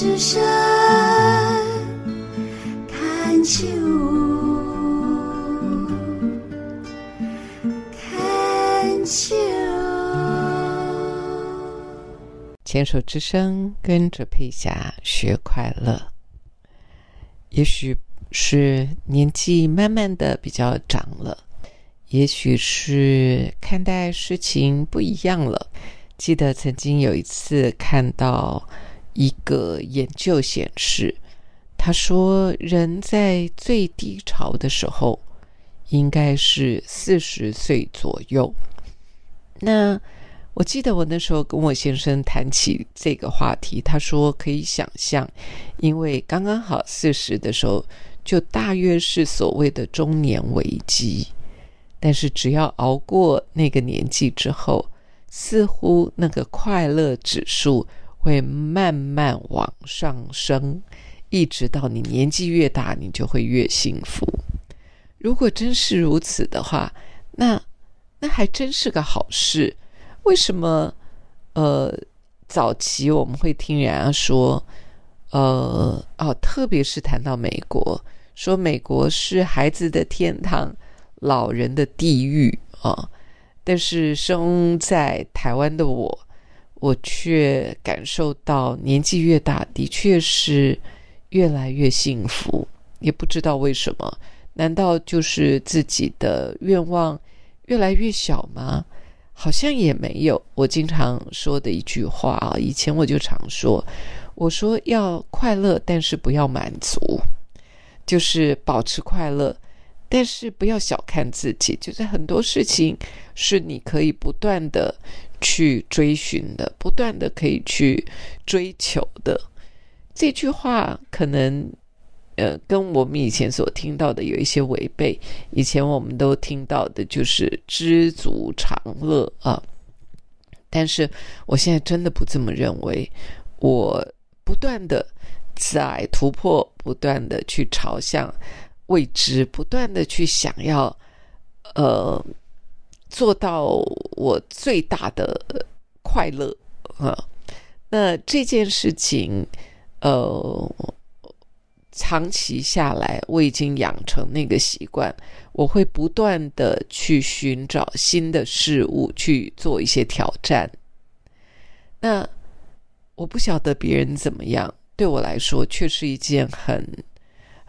之声看秋，看秋。牵手之声，跟着佩霞学快乐。也许是年纪慢慢的比较长了，也许是看待事情不一样了。记得曾经有一次看到一个研究显示，他说人在最低潮的时候应该是四十岁左右。那我记得我那时候跟我先生谈起这个话题，他说可以想象，因为刚刚好四十的时候，就大约是所谓的中年危机。但是只要熬过那个年纪之后，似乎那个快乐指数会慢慢往上升，一直到你年纪越大，你就会越幸福。如果真是如此的话，那那还真是个好事。为什么？呃，早期我们会听人家说，呃，哦，特别是谈到美国，说美国是孩子的天堂，老人的地狱啊。但是生在台湾的我，我却感受到年纪越大，的确是越来越幸福。也不知道为什么，难道就是自己的愿望越来越小吗？好像也没有。我经常说的一句话啊，以前我就常说，我说要快乐，但是不要满足，就是保持快乐。但是不要小看自己，就是很多事情是你可以不断的去追寻的，不断的可以去追求的。这句话可能呃跟我们以前所听到的有一些违背。以前我们都听到的就是知足常乐啊，但是我现在真的不这么认为。我不断的在突破，不断的去朝向。未知，不断的去想要，呃，做到我最大的快乐啊。那这件事情，呃，长期下来，我已经养成那个习惯，我会不断的去寻找新的事物，去做一些挑战。那我不晓得别人怎么样，对我来说，却是一件很。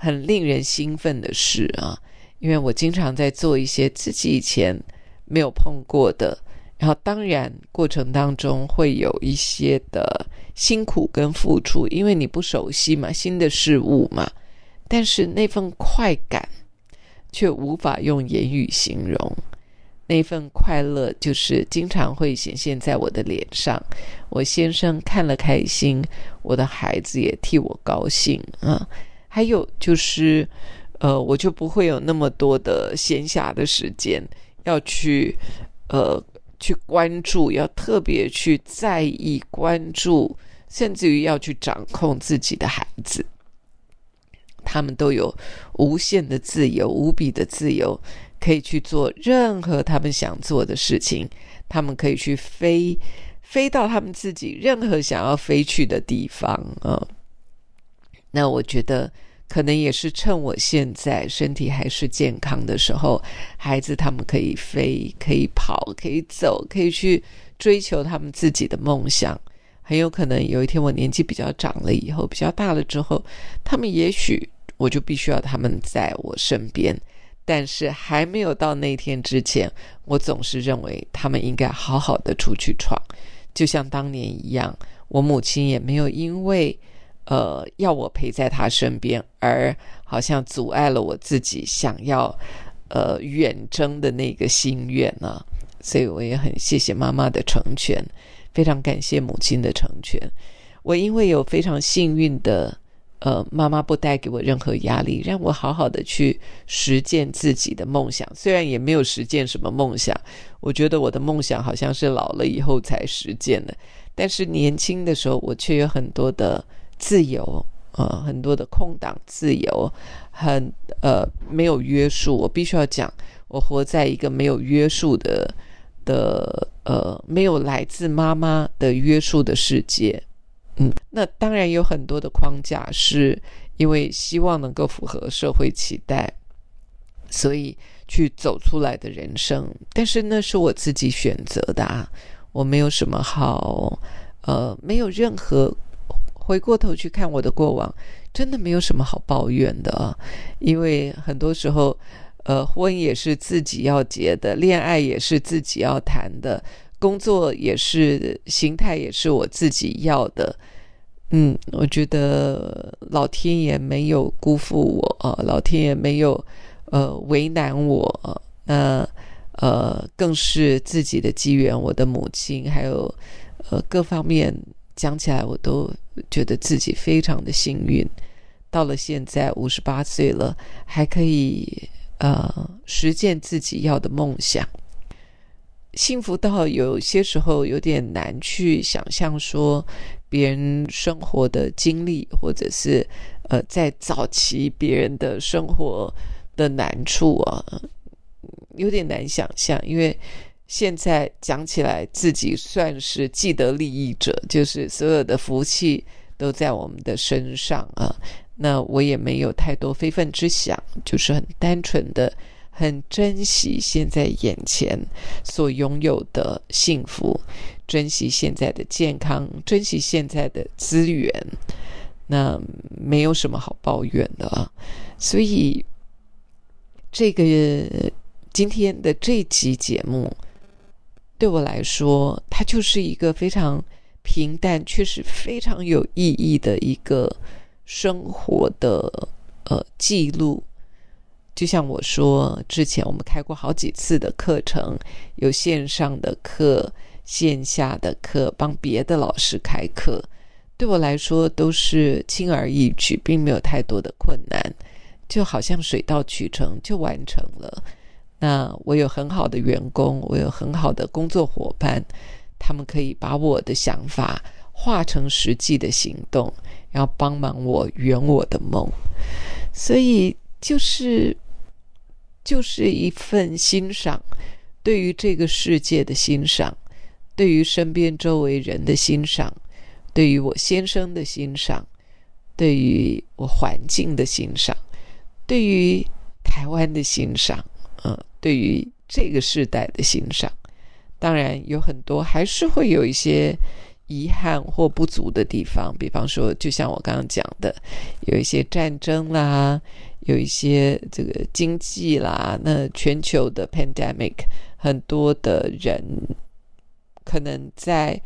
很令人兴奋的事啊，因为我经常在做一些自己以前没有碰过的，然后当然过程当中会有一些的辛苦跟付出，因为你不熟悉嘛，新的事物嘛，但是那份快感却无法用言语形容，那份快乐就是经常会显现在我的脸上，我先生看了开心，我的孩子也替我高兴啊。还有就是，呃，我就不会有那么多的闲暇的时间要去，呃，去关注，要特别去在意、关注，甚至于要去掌控自己的孩子。他们都有无限的自由、无比的自由，可以去做任何他们想做的事情。他们可以去飞，飞到他们自己任何想要飞去的地方啊。那我觉得，可能也是趁我现在身体还是健康的时候，孩子他们可以飞，可以跑，可以走，可以去追求他们自己的梦想。很有可能有一天我年纪比较长了以后，比较大了之后，他们也许我就必须要他们在我身边。但是还没有到那天之前，我总是认为他们应该好好的出去闯，就像当年一样，我母亲也没有因为。呃，要我陪在他身边，而好像阻碍了我自己想要呃远征的那个心愿呢。所以我也很谢谢妈妈的成全，非常感谢母亲的成全。我因为有非常幸运的呃妈妈，不带给我任何压力，让我好好的去实践自己的梦想。虽然也没有实践什么梦想，我觉得我的梦想好像是老了以后才实践的，但是年轻的时候，我却有很多的。自由，呃，很多的空档自由，很呃没有约束。我必须要讲，我活在一个没有约束的的呃，没有来自妈妈的约束的世界。嗯，那当然有很多的框架，是因为希望能够符合社会期待，所以去走出来的人生。但是那是我自己选择的啊，我没有什么好，呃，没有任何回过头去看我的过往，真的没有什么好抱怨的啊。因为很多时候，呃，婚也是自己要结的，恋爱也是自己要谈的。工作也是形态，也是我自己要的。嗯，我觉得老天爷没有辜负我啊，老天爷没有呃为难我。那呃，更是自己的机缘，我的母亲，还有呃各方面讲起来，我都觉得自己非常的幸运。到了现在五十八岁了，还可以呃实践自己要的梦想。幸福到有些时候有点难去想象，说别人生活的经历，或者是呃，在早期别人的生活的难处啊，有点难想象。因为现在讲起来，自己算是既得利益者，就是所有的福气都在我们的身上啊。那我也没有太多非分之想，就是很单纯的。很珍惜现在眼前所拥有的幸福，珍惜现在的健康，珍惜现在的资源，那没有什么好抱怨的啊。所以，这个今天的这集节目，对我来说，它就是一个非常平淡，却是非常有意义的一个生活的呃记录。就像我说，之前我们开过好几次的课程，有线上的课、线下的课，帮别的老师开课，对我来说都是轻而易举，并没有太多的困难，就好像水到渠成就完成了。那我有很好的员工，我有很好的工作伙伴，他们可以把我的想法化成实际的行动，然后帮忙我圆我的梦。所以就是。就是一份欣赏，对于这个世界的欣赏，对于身边周围人的欣赏，对于我先生的欣赏，对于我环境的欣赏，对于台湾的欣赏，嗯，对于这个时代的欣赏。当然有很多还是会有一些遗憾或不足的地方，比方说，就像我刚刚讲的，有一些战争啦。有一些这个经济啦，那全球的 pandemic，很多的人可能在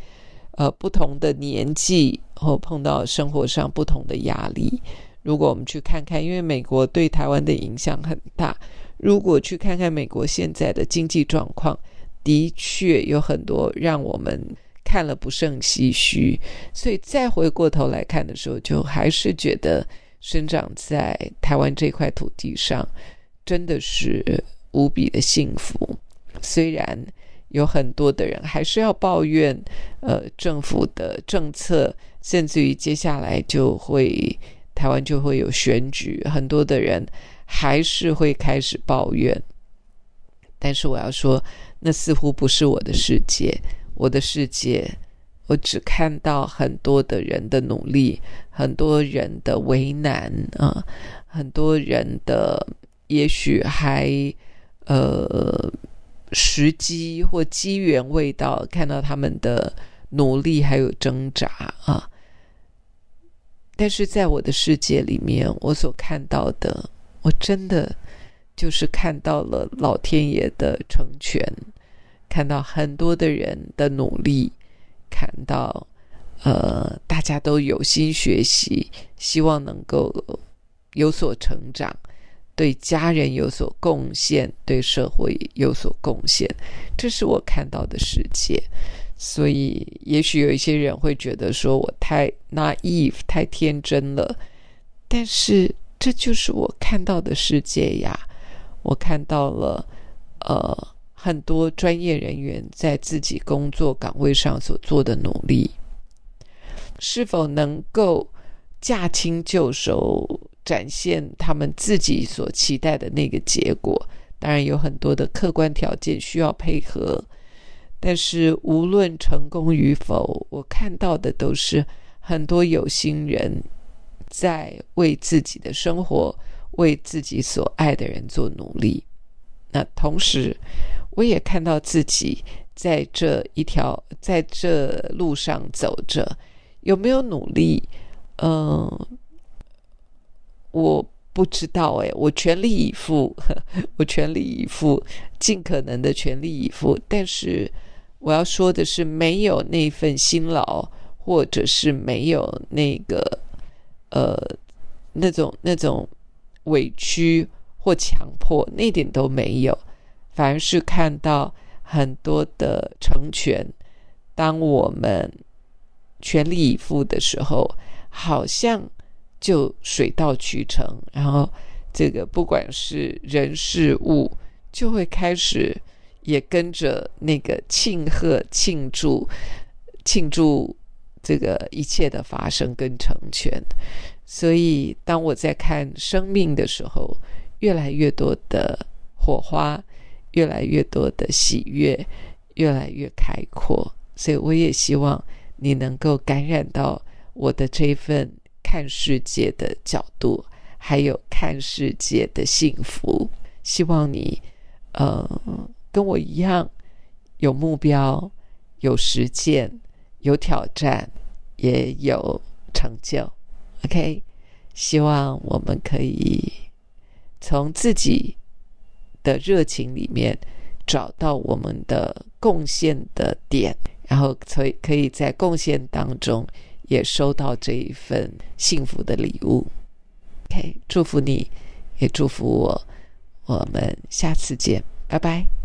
呃不同的年纪或碰到生活上不同的压力。如果我们去看看，因为美国对台湾的影响很大，如果去看看美国现在的经济状况，的确有很多让我们看了不胜唏嘘。所以再回过头来看的时候，就还是觉得。生长在台湾这块土地上，真的是无比的幸福。虽然有很多的人还是要抱怨，呃，政府的政策，甚至于接下来就会台湾就会有选举，很多的人还是会开始抱怨。但是我要说，那似乎不是我的世界，我的世界。我只看到很多的人的努力，很多人的为难啊，很多人的也许还呃时机或机缘未到，看到他们的努力还有挣扎啊。但是在我的世界里面，我所看到的，我真的就是看到了老天爷的成全，看到很多的人的努力。看到，呃，大家都有心学习，希望能够有所成长，对家人有所贡献，对社会有所贡献，这是我看到的世界。所以，也许有一些人会觉得说我太 naive，太天真了，但是这就是我看到的世界呀。我看到了，呃。很多专业人员在自己工作岗位上所做的努力，是否能够驾轻就熟，展现他们自己所期待的那个结果？当然有很多的客观条件需要配合，但是无论成功与否，我看到的都是很多有心人在为自己的生活、为自己所爱的人做努力。那同时，我也看到自己在这一条在这路上走着，有没有努力？嗯，我不知道哎，我全力以赴，我全力以赴，尽可能的全力以赴。但是我要说的是，没有那份辛劳，或者是没有那个呃那种那种委屈或强迫，那点都没有，反而是看到很多的成全。当我们全力以赴的时候。好像就水到渠成，然后这个不管是人事物，就会开始也跟着那个庆贺、庆祝、庆祝这个一切的发生跟成全。所以，当我在看生命的时候，越来越多的火花，越来越多的喜悦，越来越开阔。所以，我也希望你能够感染到。我的这份看世界的角度，还有看世界的幸福，希望你，呃，跟我一样有目标、有实践、有挑战，也有成就。OK，希望我们可以从自己的热情里面找到我们的贡献的点，然后可以可以在贡献当中。也收到这一份幸福的礼物，OK，祝福你，也祝福我，我们下次见，拜拜。